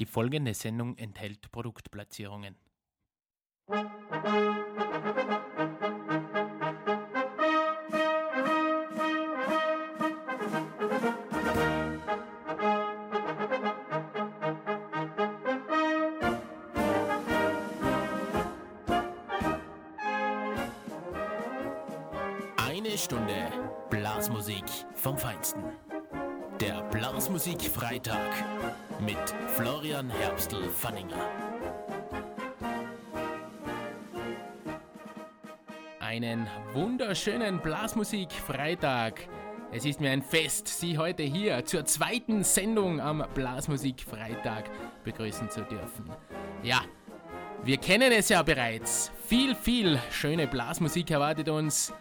Die folgende Sendung enthält Produktplatzierungen. Eine Stunde Blasmusik vom Feinsten. Der Blasmusik Freitag mit Florian Herbstl-Fanninger. Einen wunderschönen Blasmusik Freitag. Es ist mir ein Fest, Sie heute hier zur zweiten Sendung am Blasmusik Freitag begrüßen zu dürfen. Ja, wir kennen es ja bereits. Viel, viel schöne Blasmusik erwartet uns.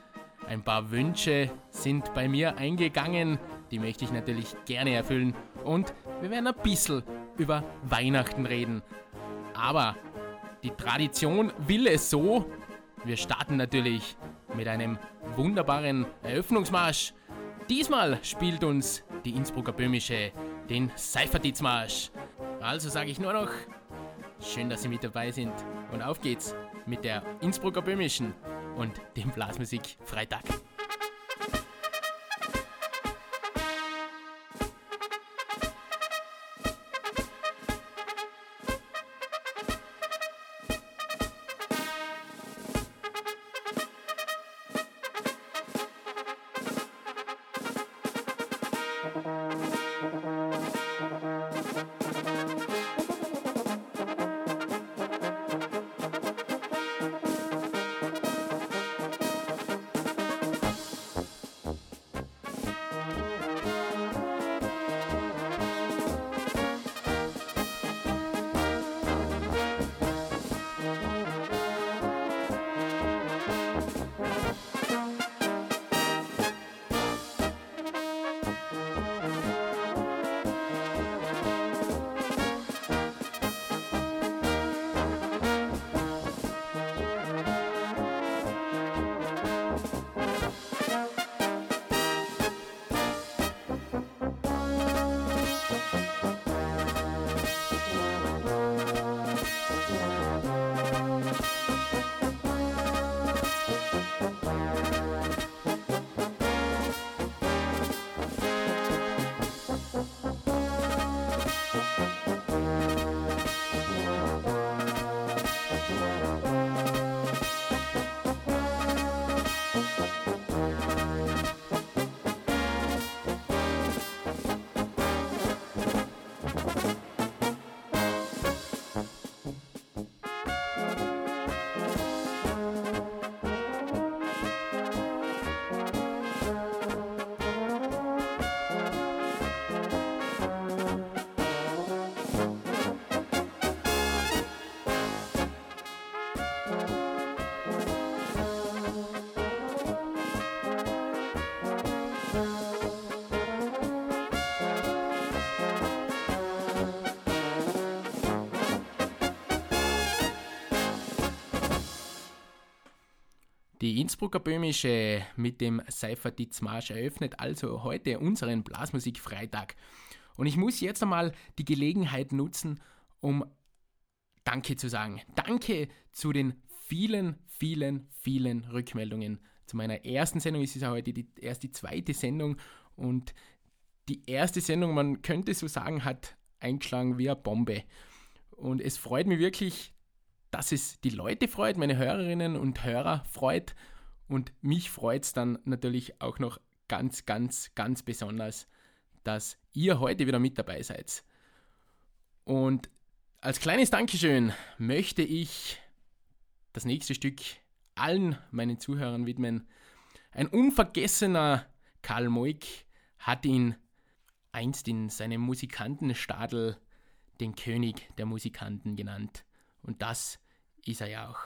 Ein paar Wünsche sind bei mir eingegangen, die möchte ich natürlich gerne erfüllen. Und wir werden ein bisschen über Weihnachten reden. Aber die Tradition will es so. Wir starten natürlich mit einem wunderbaren Eröffnungsmarsch. Diesmal spielt uns die Innsbrucker Böhmische den Seifertitzmarsch. Also sage ich nur noch, schön, dass Sie mit dabei sind. Und auf geht's mit der Innsbrucker Böhmischen und dem Blasmusik Freitag. Die Innsbrucker Böhmische mit dem Seifertitzmarsch eröffnet also heute unseren Blasmusik-Freitag. Und ich muss jetzt einmal die Gelegenheit nutzen, um Danke zu sagen. Danke zu den vielen, vielen, vielen Rückmeldungen. Zu meiner ersten Sendung ist es ja heute die, erst die zweite Sendung und die erste Sendung, man könnte so sagen, hat eingeschlagen wie eine Bombe. Und es freut mich wirklich, dass es die Leute freut, meine Hörerinnen und Hörer freut. Und mich freut es dann natürlich auch noch ganz, ganz, ganz besonders, dass ihr heute wieder mit dabei seid. Und als kleines Dankeschön möchte ich das nächste Stück allen meinen Zuhörern widmen. Ein unvergessener Karl Moik hat ihn einst in seinem Musikantenstadel den König der Musikanten genannt. Und das ist er ja auch.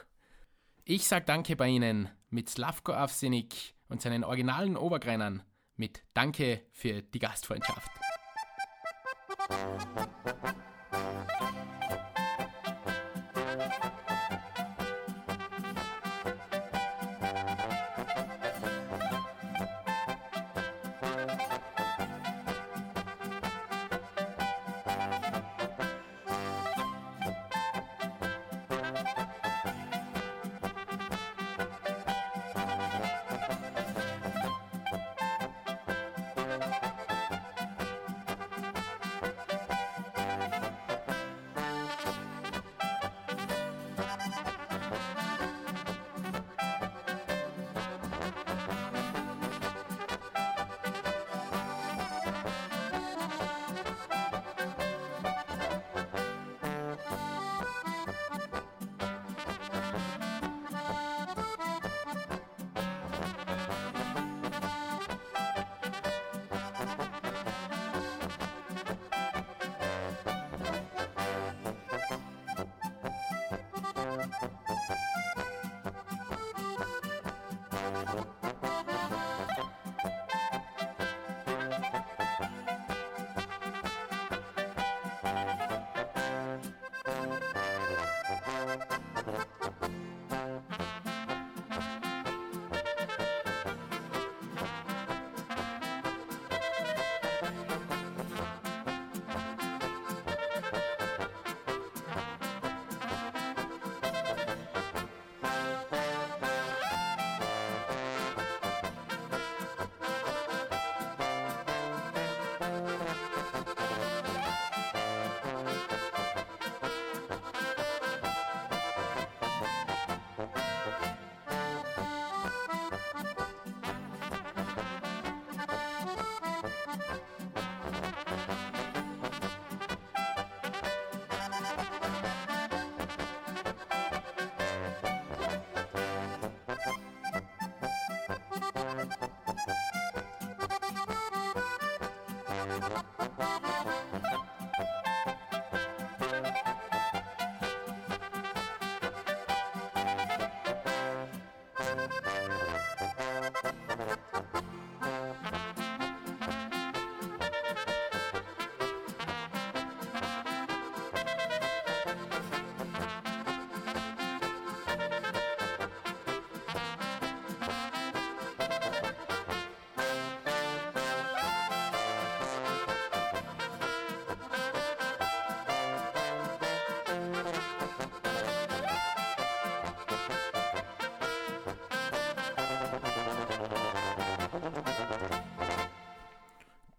Ich sag Danke bei Ihnen mit Slavko Avsenik und seinen originalen Obergreinern mit Danke für die Gastfreundschaft.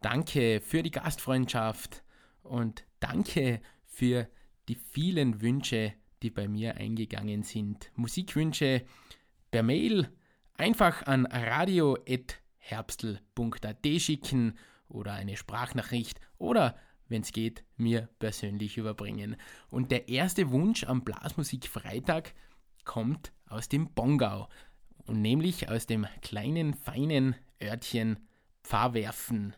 Danke für die Gastfreundschaft und danke für die vielen Wünsche, die bei mir eingegangen sind. Musikwünsche per Mail einfach an radio.herbstl.at schicken oder eine Sprachnachricht oder, wenn es geht, mir persönlich überbringen. Und der erste Wunsch am Blasmusik-Freitag kommt aus dem Bongau und nämlich aus dem kleinen, feinen Örtchen Pfarrwerfen.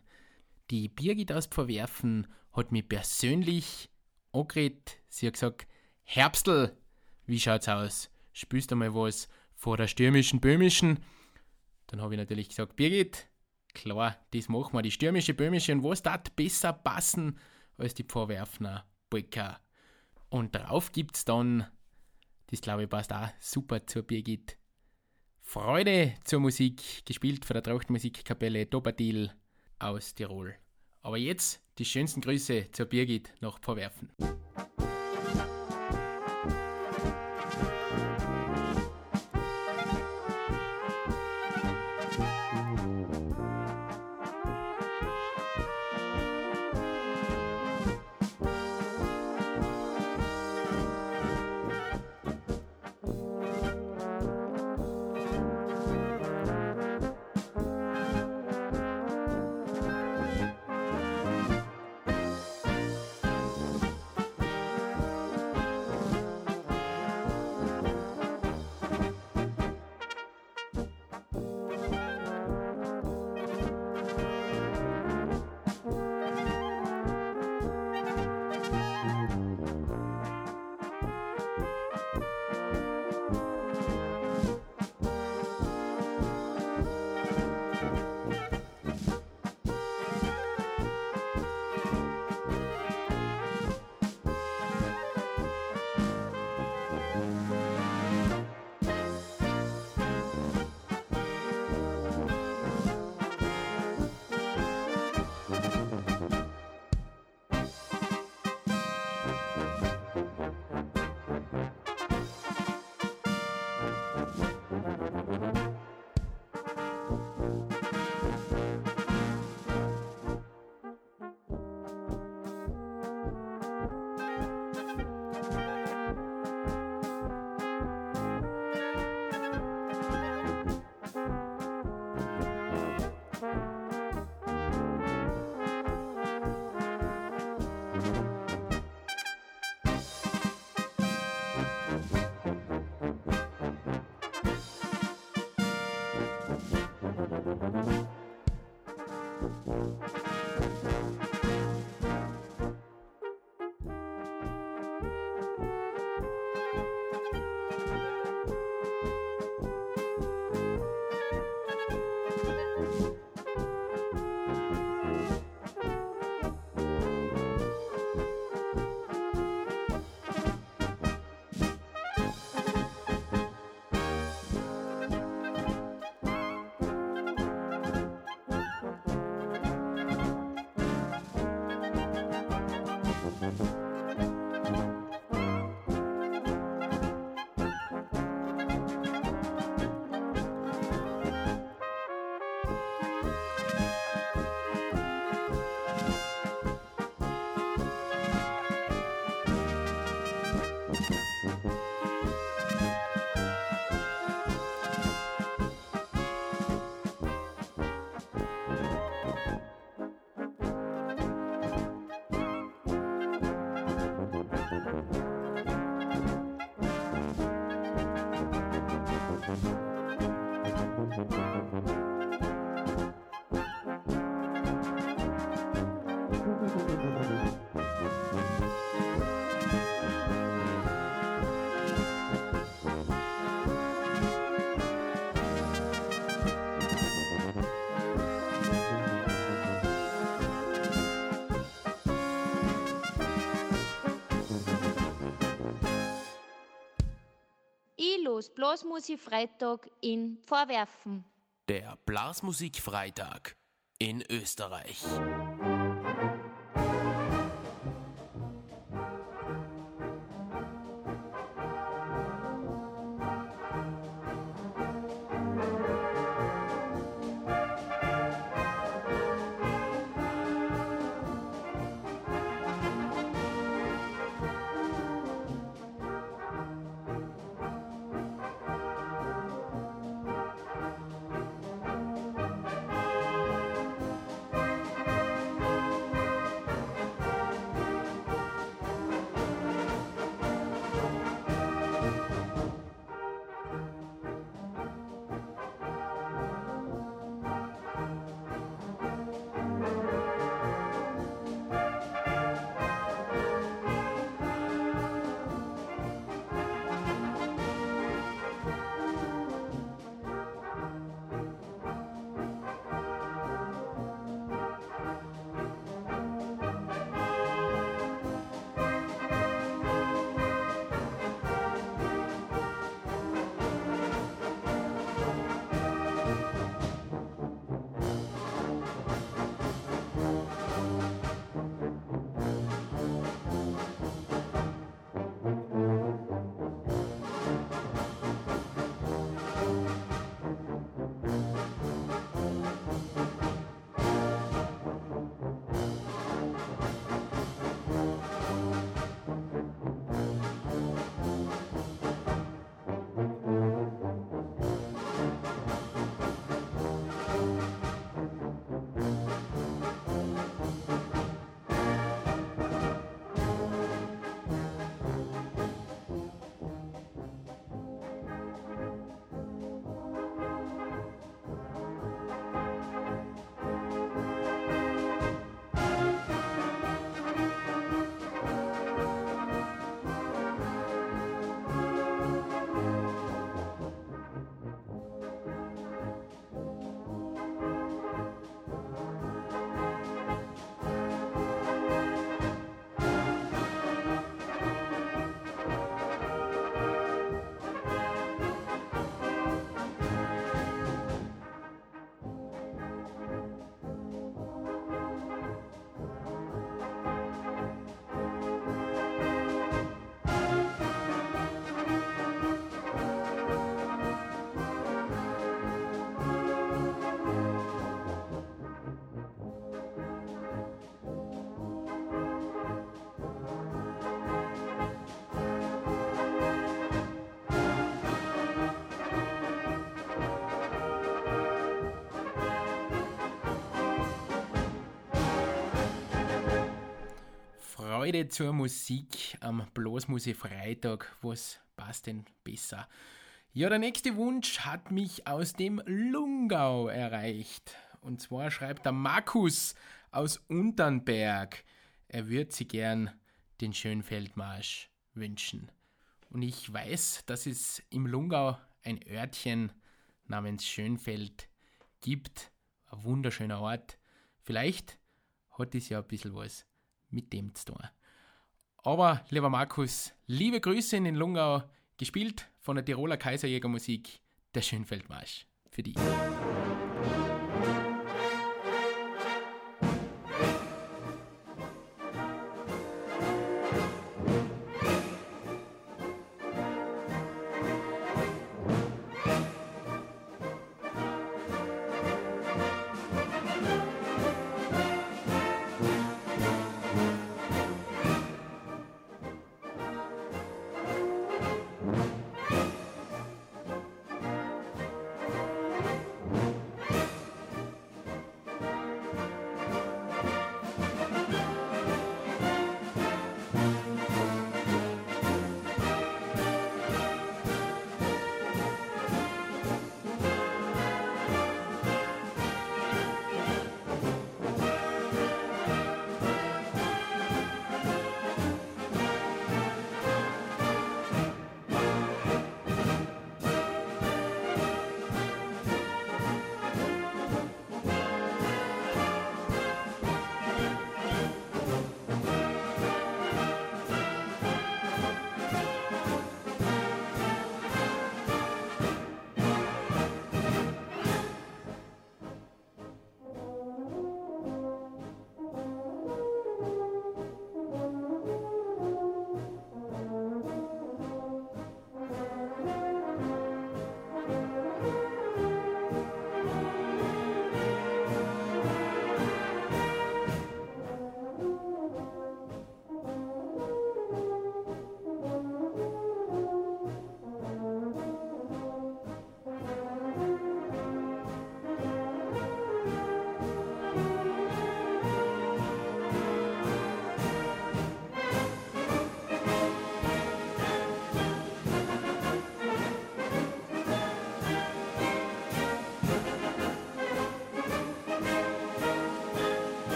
Die Birgit aus Pfarrwerfen hat mich persönlich angeredet. Sie hat gesagt, Herbstl, wie schaut's aus? Spürst du mal was vor der stürmischen Böhmischen? Dann habe ich natürlich gesagt, Birgit, klar, das machen wir, die stürmische Böhmische und was da besser passen als die Pfarrwerfner Polka. Und drauf gibt's dann, das glaube ich passt auch super zur Birgit, Freude zur Musik, gespielt von der Trachtmusikkapelle Dobertil aus Tirol. Aber jetzt die schönsten Grüße zur Birgit nach Vorwerfen. Thank you. Los. Blasmusikfreitag in Vorwerfen. Der Blasmusikfreitag in Österreich. Heute zur Musik am Bloßmusik Freitag. Was passt denn besser? Ja, der nächste Wunsch hat mich aus dem Lungau erreicht. Und zwar schreibt der Markus aus Unternberg. Er würde sich gern den Schönfeldmarsch wünschen. Und ich weiß, dass es im Lungau ein Örtchen namens Schönfeld gibt. Ein wunderschöner Ort. Vielleicht hat es ja ein bisschen was mit dem zu tun. Aber, lieber Markus, liebe Grüße in den Lungau, gespielt von der Tiroler Kaiserjägermusik, der Schönfeldmarsch. Für dich.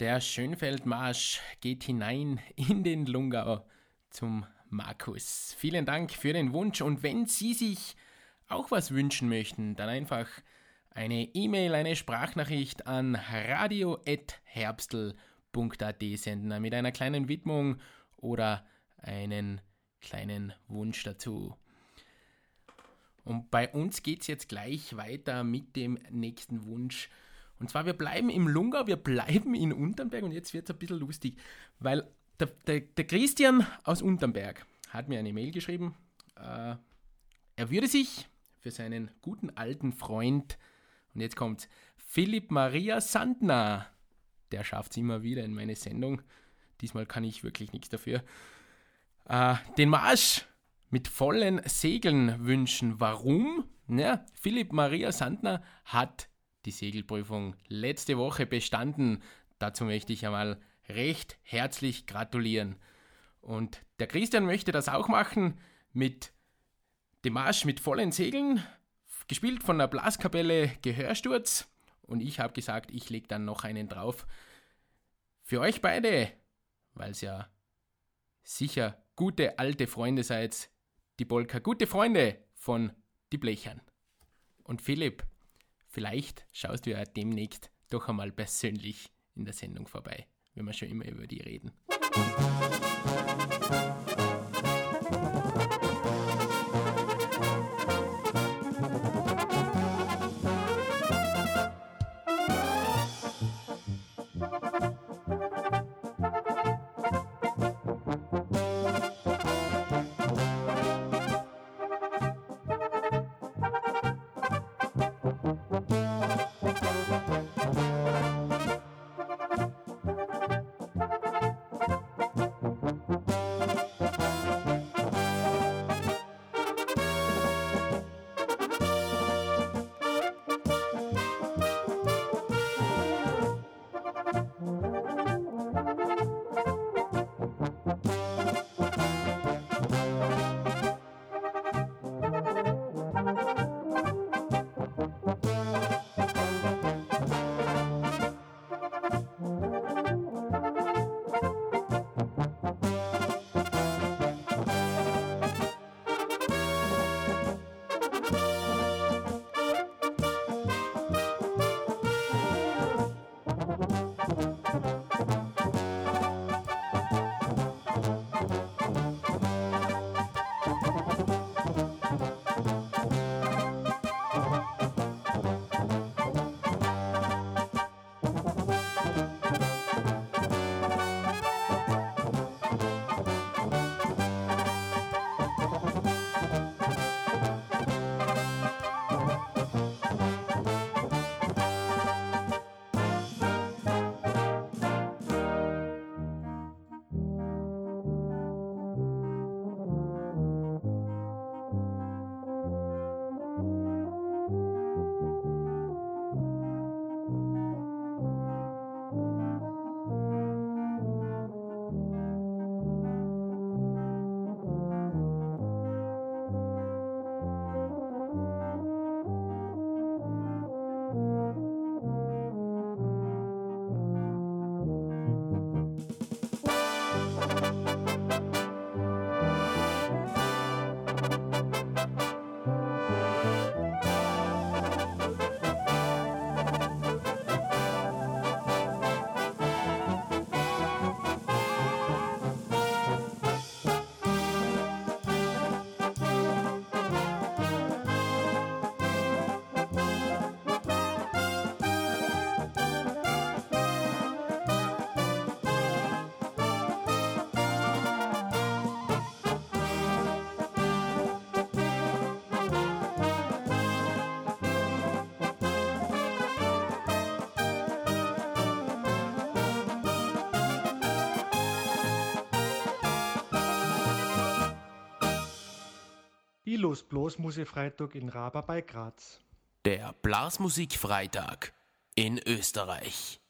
Der Schönfeldmarsch geht hinein in den Lungau zum Markus. Vielen Dank für den Wunsch und wenn Sie sich auch was wünschen möchten, dann einfach eine E-Mail, eine Sprachnachricht an radio.herbstl.at senden mit einer kleinen Widmung oder einen kleinen Wunsch dazu. Und bei uns geht es jetzt gleich weiter mit dem nächsten Wunsch. Und zwar, wir bleiben im Lungau, wir bleiben in Unternberg und jetzt wird es ein bisschen lustig, weil der, der, der, Christian aus Unternberg hat mir eine Mail geschrieben. Äh, er würde sich für seinen guten alten Freund, und jetzt kommt Philipp Maria Sandner, der schafft es immer wieder in meine Sendung, diesmal kann ich wirklich nichts dafür, äh, den Marsch mit vollen Segeln wünschen. Warum? Ja, Philipp Maria Sandner hat die Segelprüfung letzte Woche bestanden. Dazu möchte ich einmal recht herzlich gratulieren. Und der Christian möchte das auch machen mit dem Marsch mit vollen Segeln, gespielt von der Blaskapelle Gehörsturz. Und ich habe gesagt, ich lege dann noch einen drauf. Für euch beide, weil es ja sicher gute alte Freunde seid, die Bolka, gute Freunde von die Blechern. Und Philipp, Vielleicht schaust du ja demnächst doch einmal persönlich in der Sendung vorbei, wenn wir schon immer über die reden. Ilus Bloßmusikfreitag in Raba bei Graz. Der Blasmusikfreitag in Österreich.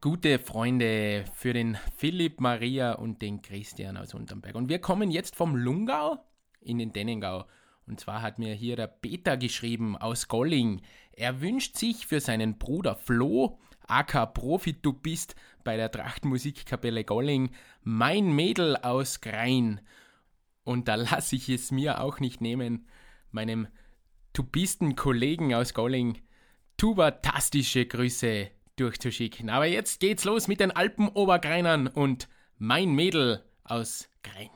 Gute Freunde für den Philipp, Maria und den Christian aus Unterberg. Und wir kommen jetzt vom Lungau in den Dennengau. Und zwar hat mir hier der Peter geschrieben aus Golling. Er wünscht sich für seinen Bruder Flo, AK Profi du bist bei der Trachtmusikkapelle Golling, mein Mädel aus Grein. Und da lasse ich es mir auch nicht nehmen, meinem Tubisten Kollegen aus Golling tubatastische Grüße durchzuschicken. Aber jetzt geht's los mit den Alpenobergreinern und mein Mädel aus Grein.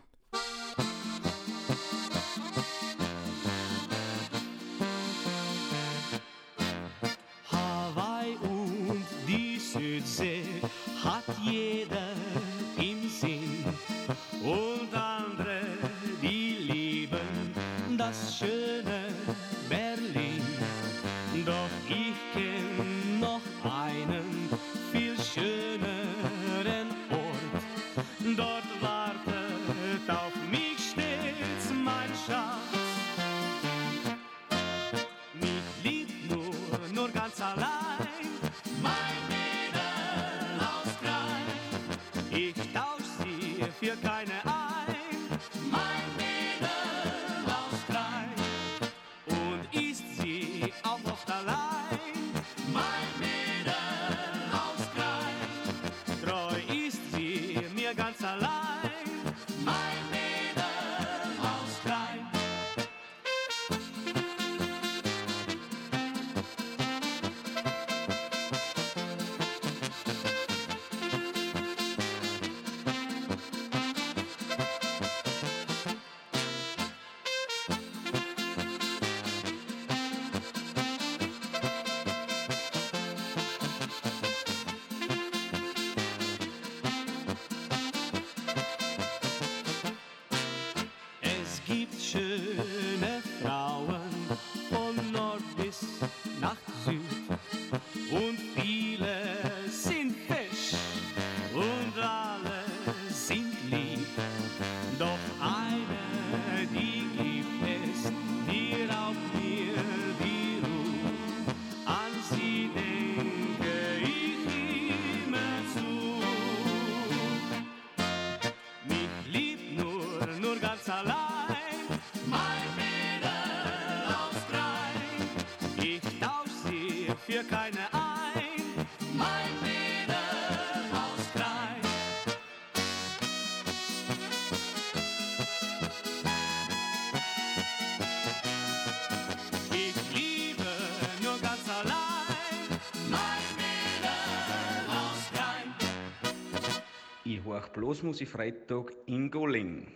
Blasmusikfreitag in Golling.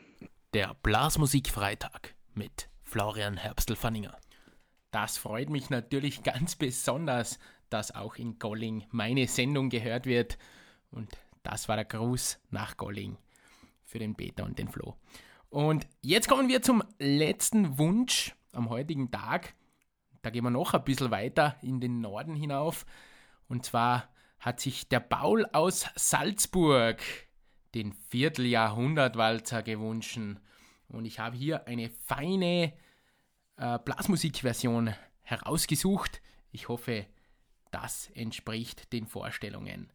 Der Blasmusikfreitag mit Florian Herbstl-Fanninger. Das freut mich natürlich ganz besonders, dass auch in Golling meine Sendung gehört wird. Und das war der Gruß nach Golling für den Peter und den Flo. Und jetzt kommen wir zum letzten Wunsch am heutigen Tag. Da gehen wir noch ein bisschen weiter in den Norden hinauf. Und zwar hat sich der Paul aus Salzburg den Vierteljahrhundertwalzer gewünscht. Und ich habe hier eine feine äh, Blasmusikversion herausgesucht. Ich hoffe, das entspricht den Vorstellungen.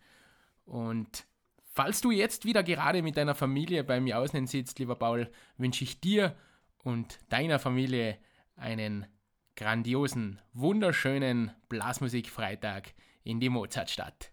Und falls du jetzt wieder gerade mit deiner Familie beim Jausen sitzt, lieber Paul, wünsche ich dir und deiner Familie einen grandiosen, wunderschönen Blasmusikfreitag in die Mozartstadt.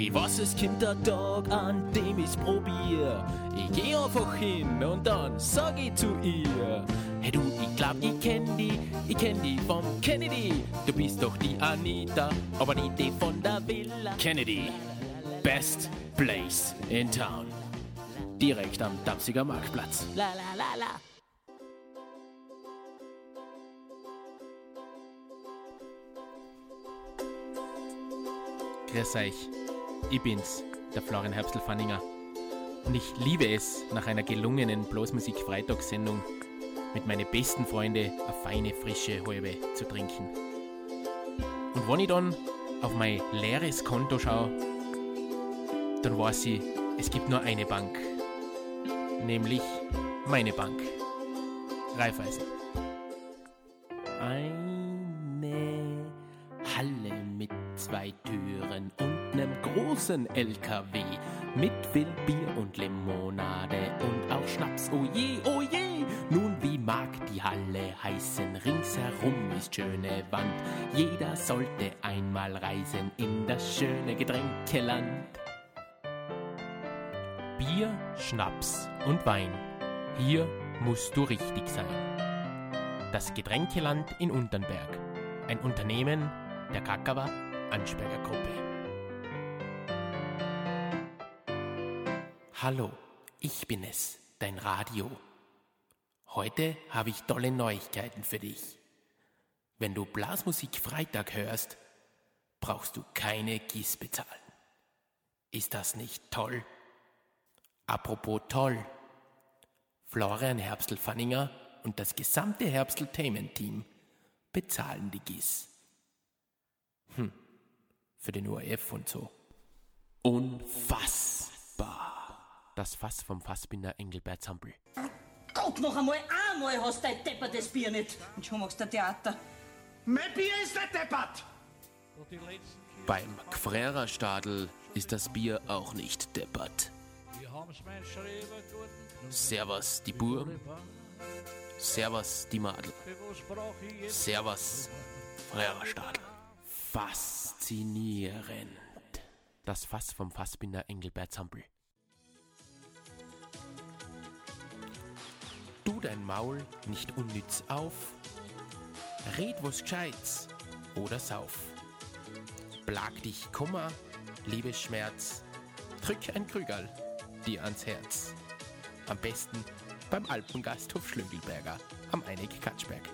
Ich weiß, es kommt der Tag, an dem ich's probier. Ich geh einfach hin und dann sag ich zu ihr: Hey du, ich glaub, ich kenn die, ich kenn die vom Kennedy. Du bist doch die Anita, aber nicht die von der Villa. Kennedy, best place in town. Direkt am Danziger Marktplatz. La la la la. Grüß euch, ich bin's, der Florian Herbstl-Fanninger. Und ich liebe es, nach einer gelungenen Blasmusik-Freitagssendung mit meinen besten Freunden eine feine, frische Halbe zu trinken. Und wenn ich dann auf mein leeres Konto schaue, dann weiß ich, es gibt nur eine Bank. Nämlich meine Bank. Raiffeisen. Eine großen LKW mit viel Bier und Limonade und auch Schnaps. Oh je, oh je! Nun, wie mag die Halle heißen? Ringsherum ist schöne Wand. Jeder sollte einmal reisen in das schöne Getränkeland. Bier, Schnaps und Wein. Hier musst du richtig sein. Das Getränkeland in Unternberg. Ein Unternehmen der Kakawa Ansperger Gruppe. Hallo, ich bin es, dein Radio. Heute habe ich tolle Neuigkeiten für dich. Wenn du Blasmusik Freitag hörst, brauchst du keine GIS bezahlen. Ist das nicht toll? Apropos toll. Florian Herbstl-Fanninger und das gesamte Herbstl-Tainment-Team bezahlen die GIS. Hm, für den ORF und so. Unfassbar. Das Fass vom Fassbinder Engelbert Zampel. Gott, noch einmal, einmal hast du dein deppertes Bier nicht. Und schon machst du Theater. Mein Bier ist nicht deppert! Beim Gfrererstadel ist das Bier auch nicht deppert. Servus die Burm, Servus die Madel, Servus Frererstadel. Faszinierend. Das Fass vom Fassbinder Engelbert Zampel. Dein Maul nicht unnütz auf, red was Gescheits oder sauf. Plag dich Kummer, Liebesschmerz, drück ein Krügerl dir ans Herz. Am besten beim Alpengasthof Schlögelberger am Einig Katschberg.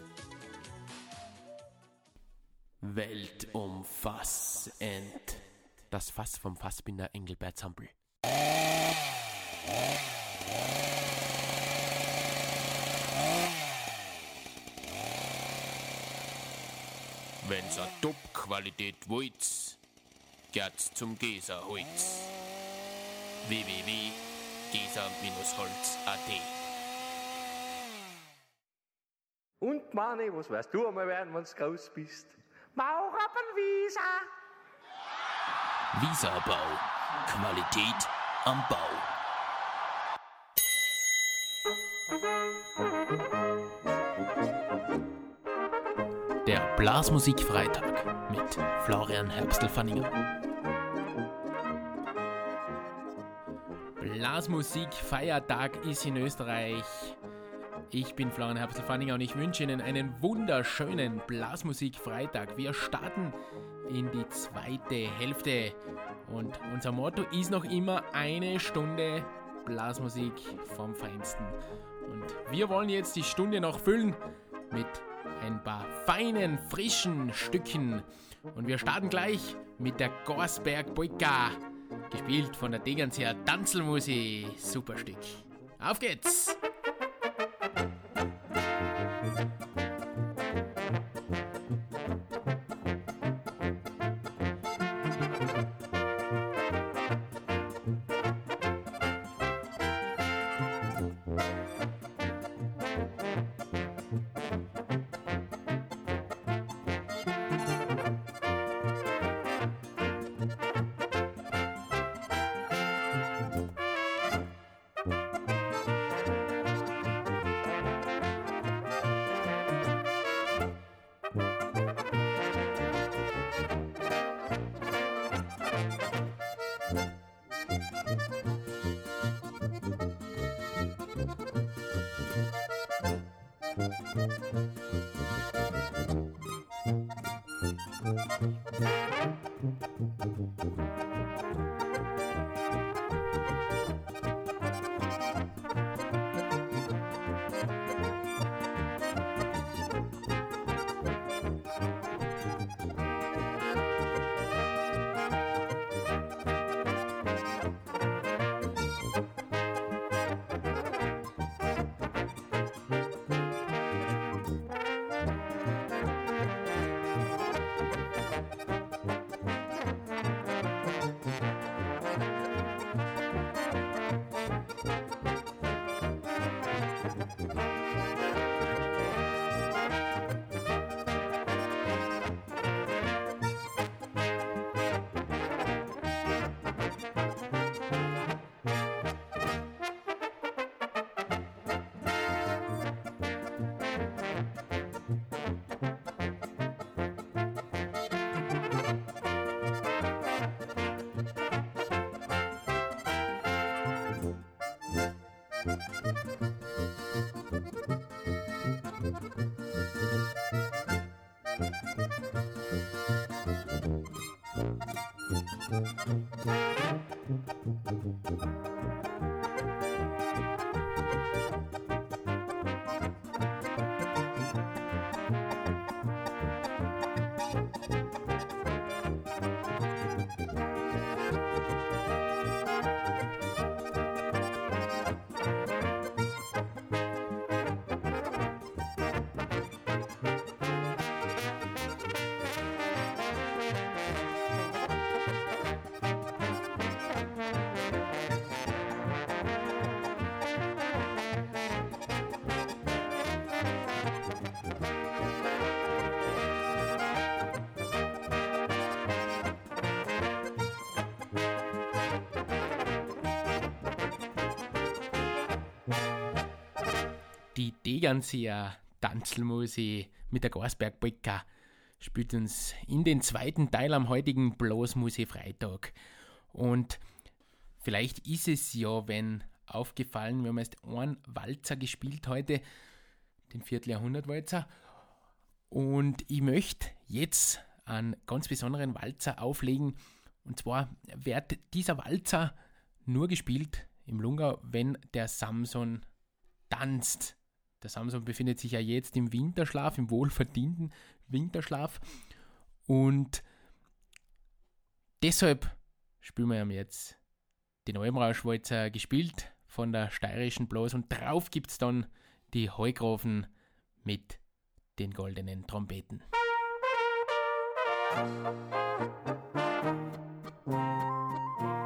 Weltumfassend. Das Fass vom Fassbinder Engelbert Zampel. Wenn's a Top-Qualität wollt, geht zum Geserholz. www.geser-holz.at Und Mani, was weißt du einmal werden, wenn du groß bist? Maurabbenwieser! Wieserbau. Qualität am Bau. Der Blasmusik-Freitag mit Florian Herbstl-Fanninger. Blasmusik-Feiertag ist in Österreich. Ich bin Florian Herbstl-Fanninger und ich wünsche Ihnen einen wunderschönen Blasmusik-Freitag. Wir starten in die zweite Hälfte und unser Motto ist noch immer eine Stunde Blasmusik vom Feinsten. Und wir wollen jetzt die Stunde noch füllen mit ein paar feinen, frischen Stücken. Und wir starten gleich mit der Gorsberg Polka, gespielt von der Degernseer Tanzelmusi. Super Stück. Auf geht's! Die Degernseer Tanzelmusik mit der Gasberg Polka spielt uns in den zweiten Teil am heutigen Blasmusik Freitag. Und vielleicht ist es ja, wenn aufgefallen, wir haben erst einen Walzer gespielt heute, den Vierteljahrhundertwalzer. Und ich möchte jetzt einen ganz besonderen Walzer auflegen. Und zwar wird dieser Walzer nur gespielt im Lungau, wenn der Samson tanzt. Der Samson befindet sich ja jetzt im Winterschlaf, im wohlverdienten Winterschlaf. Und deshalb spielen wir ihm jetzt den Almrauschwalzer gespielt von der steirischen Blas und drauf gibt es dann die Heugrafen mit den goldenen Trompeten. Ich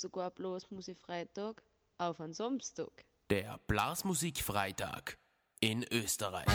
sogar bloß Musikfreitag auf einen Samstag. Der Blasmusikfreitag in Österreich.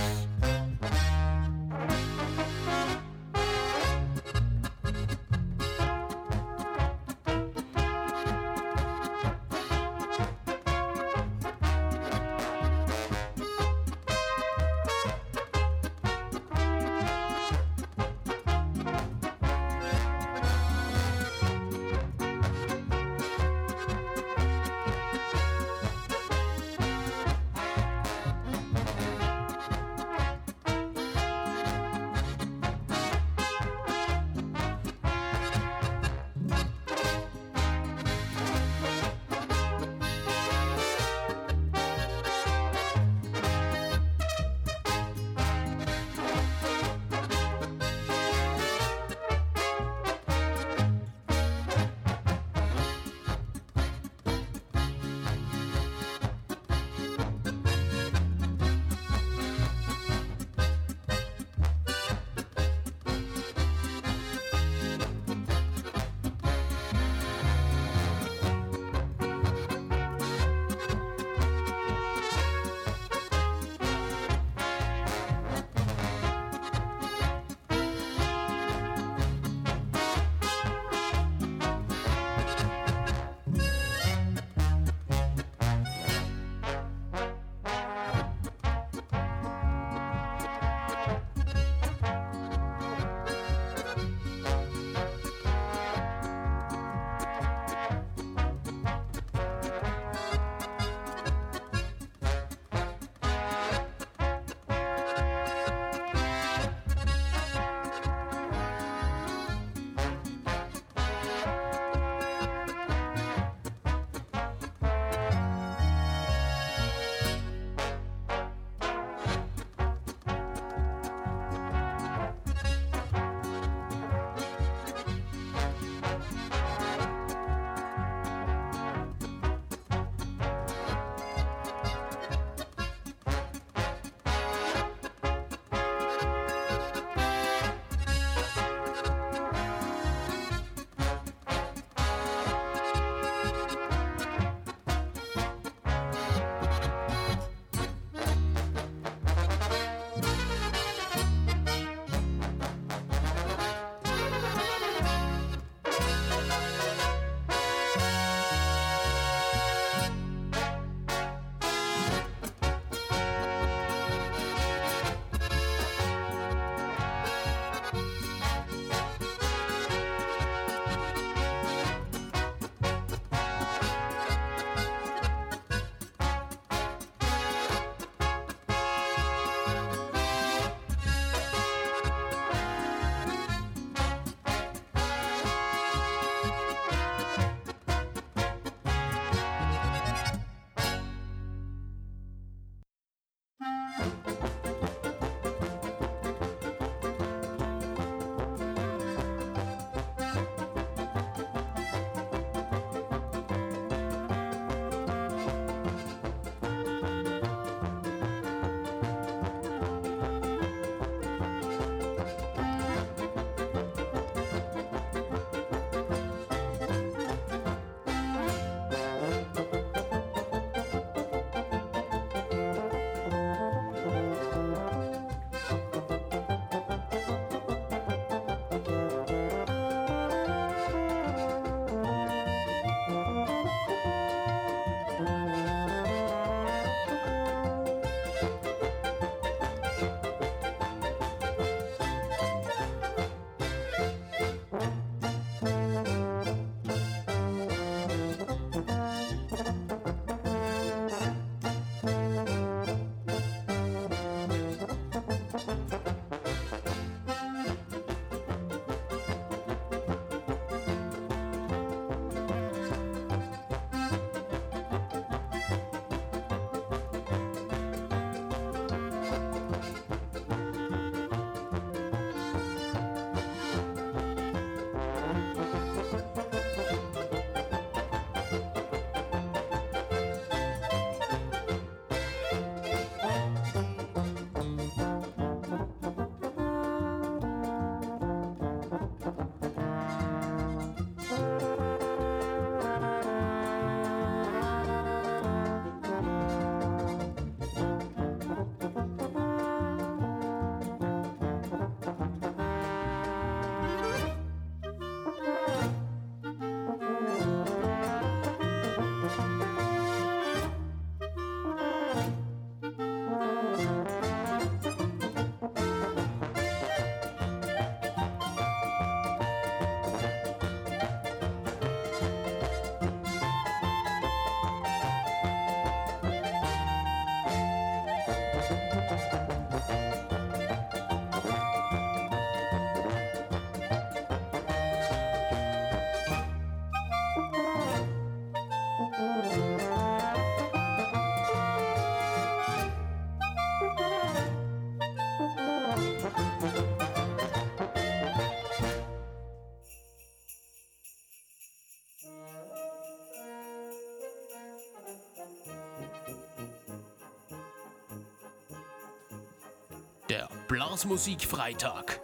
Der Blasmusik-Freitag.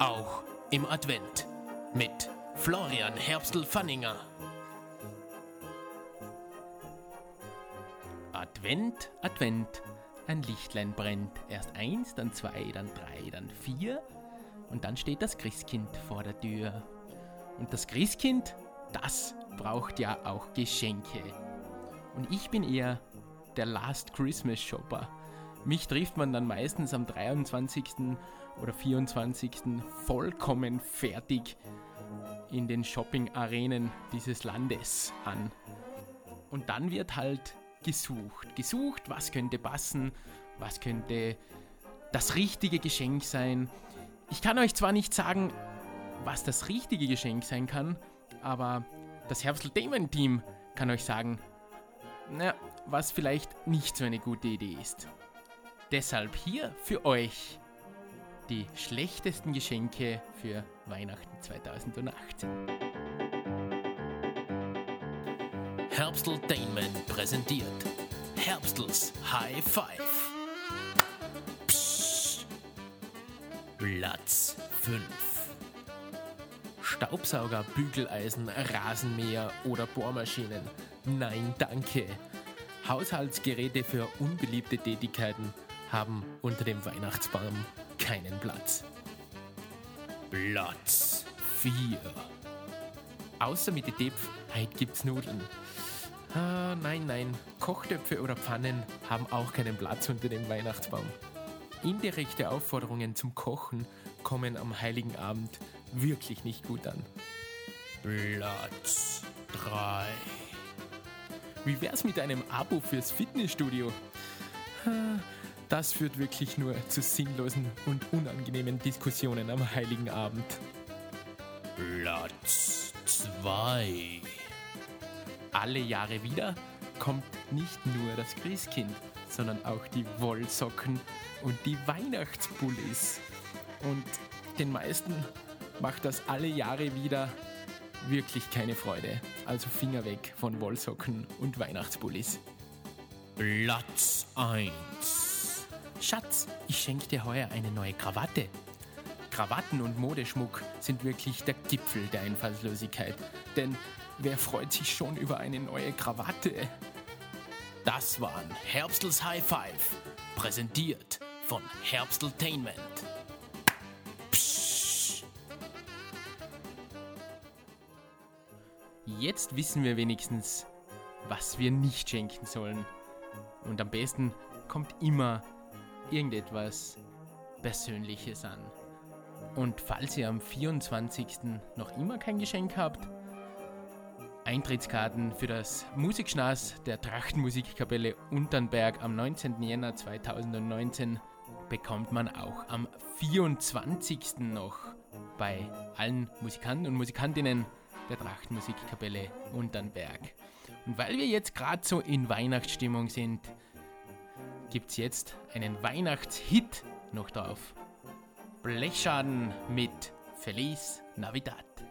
Auch im Advent. Mit Florian Herbstl-Fanninger. Advent, Advent, ein Lichtlein brennt. Erst eins, dann zwei, dann drei, dann vier. Und dann steht das Christkind vor der Tür. Und das Christkind, das braucht ja auch Geschenke. Und ich bin eher der Last Christmas Shopper. Mich trifft man dann meistens am 23. oder 24. vollkommen fertig in den Shopping-Arenen dieses Landes an. Und dann wird halt gesucht. Gesucht, was könnte passen, was könnte das richtige Geschenk sein. Ich kann euch zwar nicht sagen, was das richtige Geschenk sein kann, aber das Herbstl-Themen-Team kann euch sagen, na, was vielleicht nicht so eine gute Idee ist. Deshalb hier für euch die schlechtesten Geschenke für Weihnachten 2018. Herbsteltainment präsentiert Herbstels High Five. Psst. Platz 5. Staubsauger, Bügeleisen, Rasenmäher oder Bohrmaschinen. Nein, danke. Haushaltsgeräte für unbeliebte Tätigkeiten haben unter dem Weihnachtsbaum keinen Platz. Platz 4. Außer mit den Tepf, heute gibt's Nudeln. Ah, nein, nein, Kochtöpfe oder Pfannen haben auch keinen Platz unter dem Weihnachtsbaum. Indirekte Aufforderungen zum Kochen kommen am Heiligen Abend wirklich nicht gut an. Platz 3. Wie wär's mit einem Abo fürs Fitnessstudio? Das führt wirklich nur zu sinnlosen und unangenehmen Diskussionen am Heiligen Abend. Platz 2. Alle Jahre wieder kommt nicht nur das Christkind, sondern auch die Wollsocken und die Weihnachtsbullis. Und den meisten macht das alle Jahre wieder wirklich keine Freude. Also Finger weg von Wollsocken und Weihnachtsbullis. Platz 1. Schatz, ich schenke dir heuer eine neue Krawatte. Krawatten und Modeschmuck sind wirklich der Gipfel der Einfallslosigkeit. Denn wer freut sich schon über eine neue Krawatte? Das waren Herbstels High Five. Präsentiert von Herbsteltainment. Psst. Jetzt wissen wir wenigstens, was wir nicht schenken sollen. Und am besten kommt immer irgendetwas Persönliches an. Und falls ihr am 24. noch immer kein Geschenk habt, Eintrittskarten für das Musikschnaß der Trachtenmusikkapelle Unternberg am 19. Jänner 2019 bekommt man auch am 24. noch bei allen Musikanten und Musikantinnen der Trachtenmusikkapelle Unternberg. Und weil wir jetzt gerade so in Weihnachtsstimmung sind, gibt es jetzt einen Weihnachtshit noch drauf. Blechschaden mit Feliz Navidad.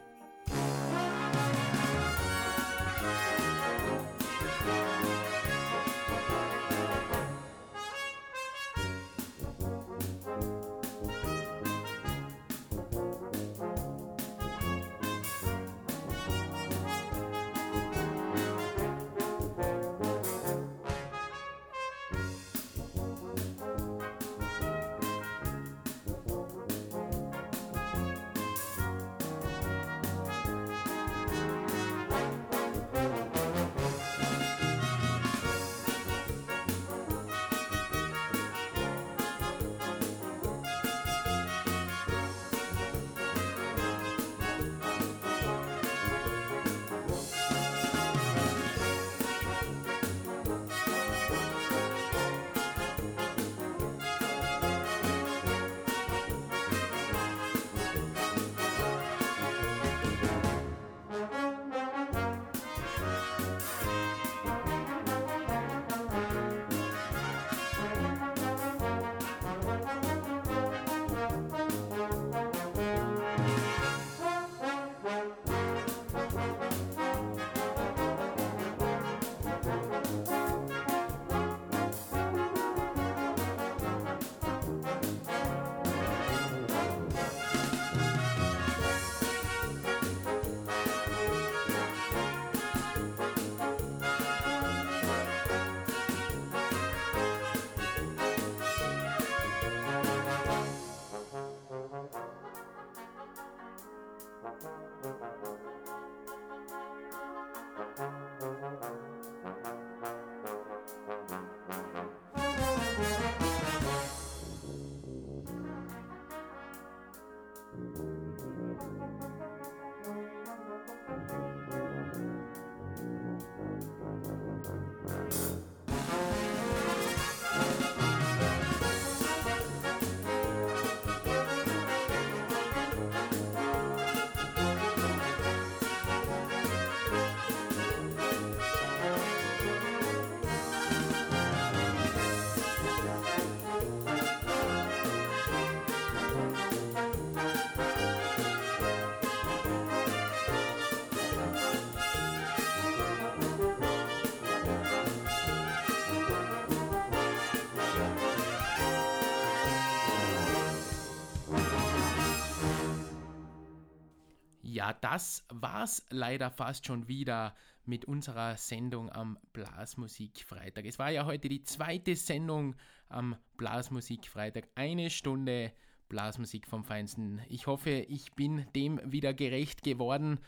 Ja, das war's leider fast schon wieder mit unserer Sendung am Blasmusikfreitag. Es war ja heute die zweite Sendung am Blasmusikfreitag. Eine Stunde Blasmusik vom Feinsten. Ich hoffe, ich bin dem wieder gerecht geworden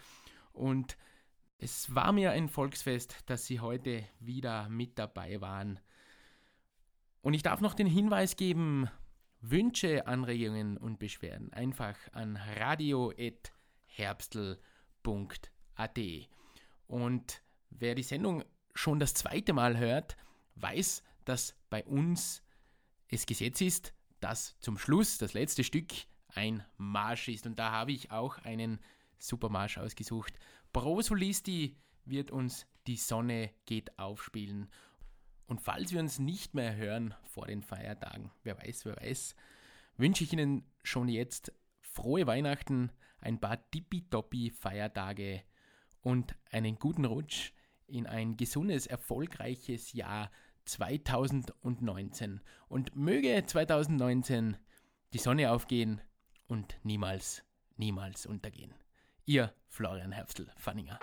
und es war mir ein Volksfest, dass Sie heute wieder mit dabei waren. Und ich darf noch den Hinweis geben, Wünsche, Anregungen und Beschwerden einfach an radio@ herbstl.at. Und wer die Sendung schon das zweite Mal hört, weiß, dass bei uns es Gesetz ist, dass zum Schluss das letzte Stück ein Marsch ist. Und da habe ich auch einen super Marsch ausgesucht. Pro Solisti wird uns Die Sonne geht aufspielen. Und falls wir uns nicht mehr hören vor den Feiertagen, wer weiß, wer weiß, wünsche ich Ihnen schon jetzt frohe Weihnachten, ein paar tippitoppi Feiertage und einen guten Rutsch in ein gesundes, erfolgreiches Jahr 2019. Und möge 2019 die Sonne aufgehen und niemals, niemals untergehen. Ihr Florian Herbstl-Fanninger.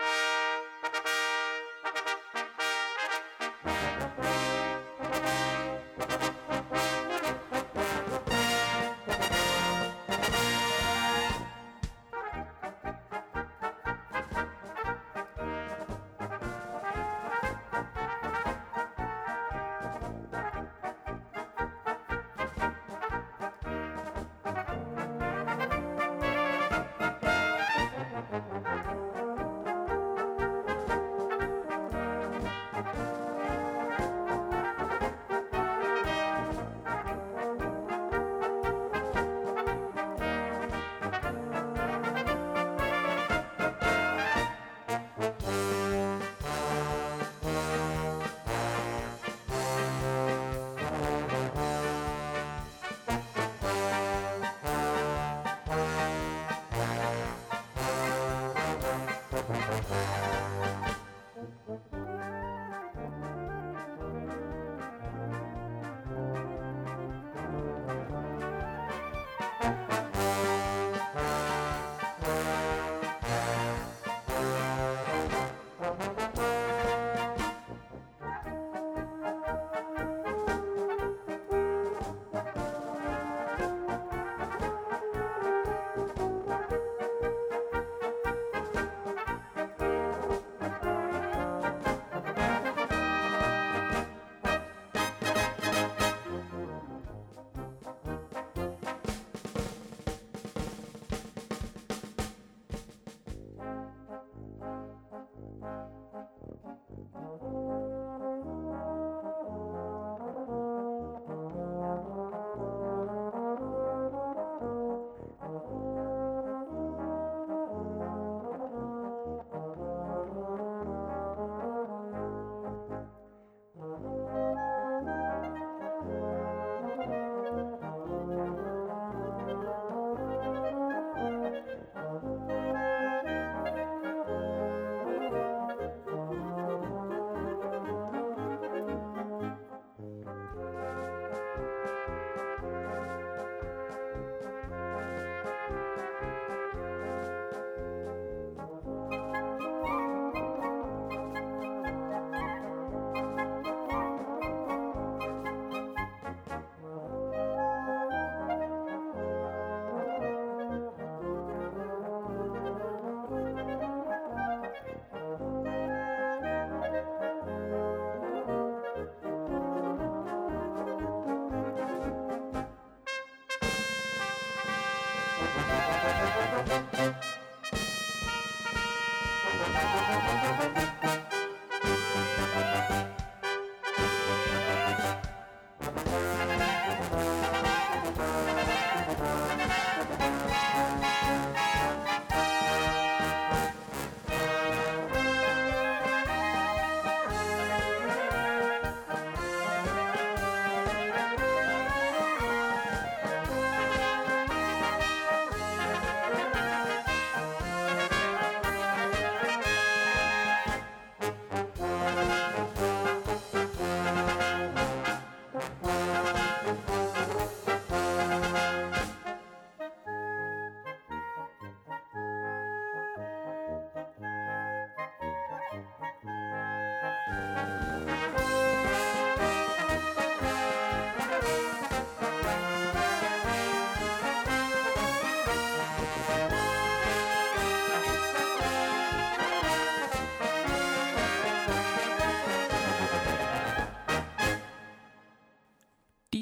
Bye.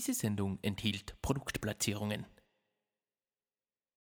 Diese Sendung enthielt Produktplatzierungen.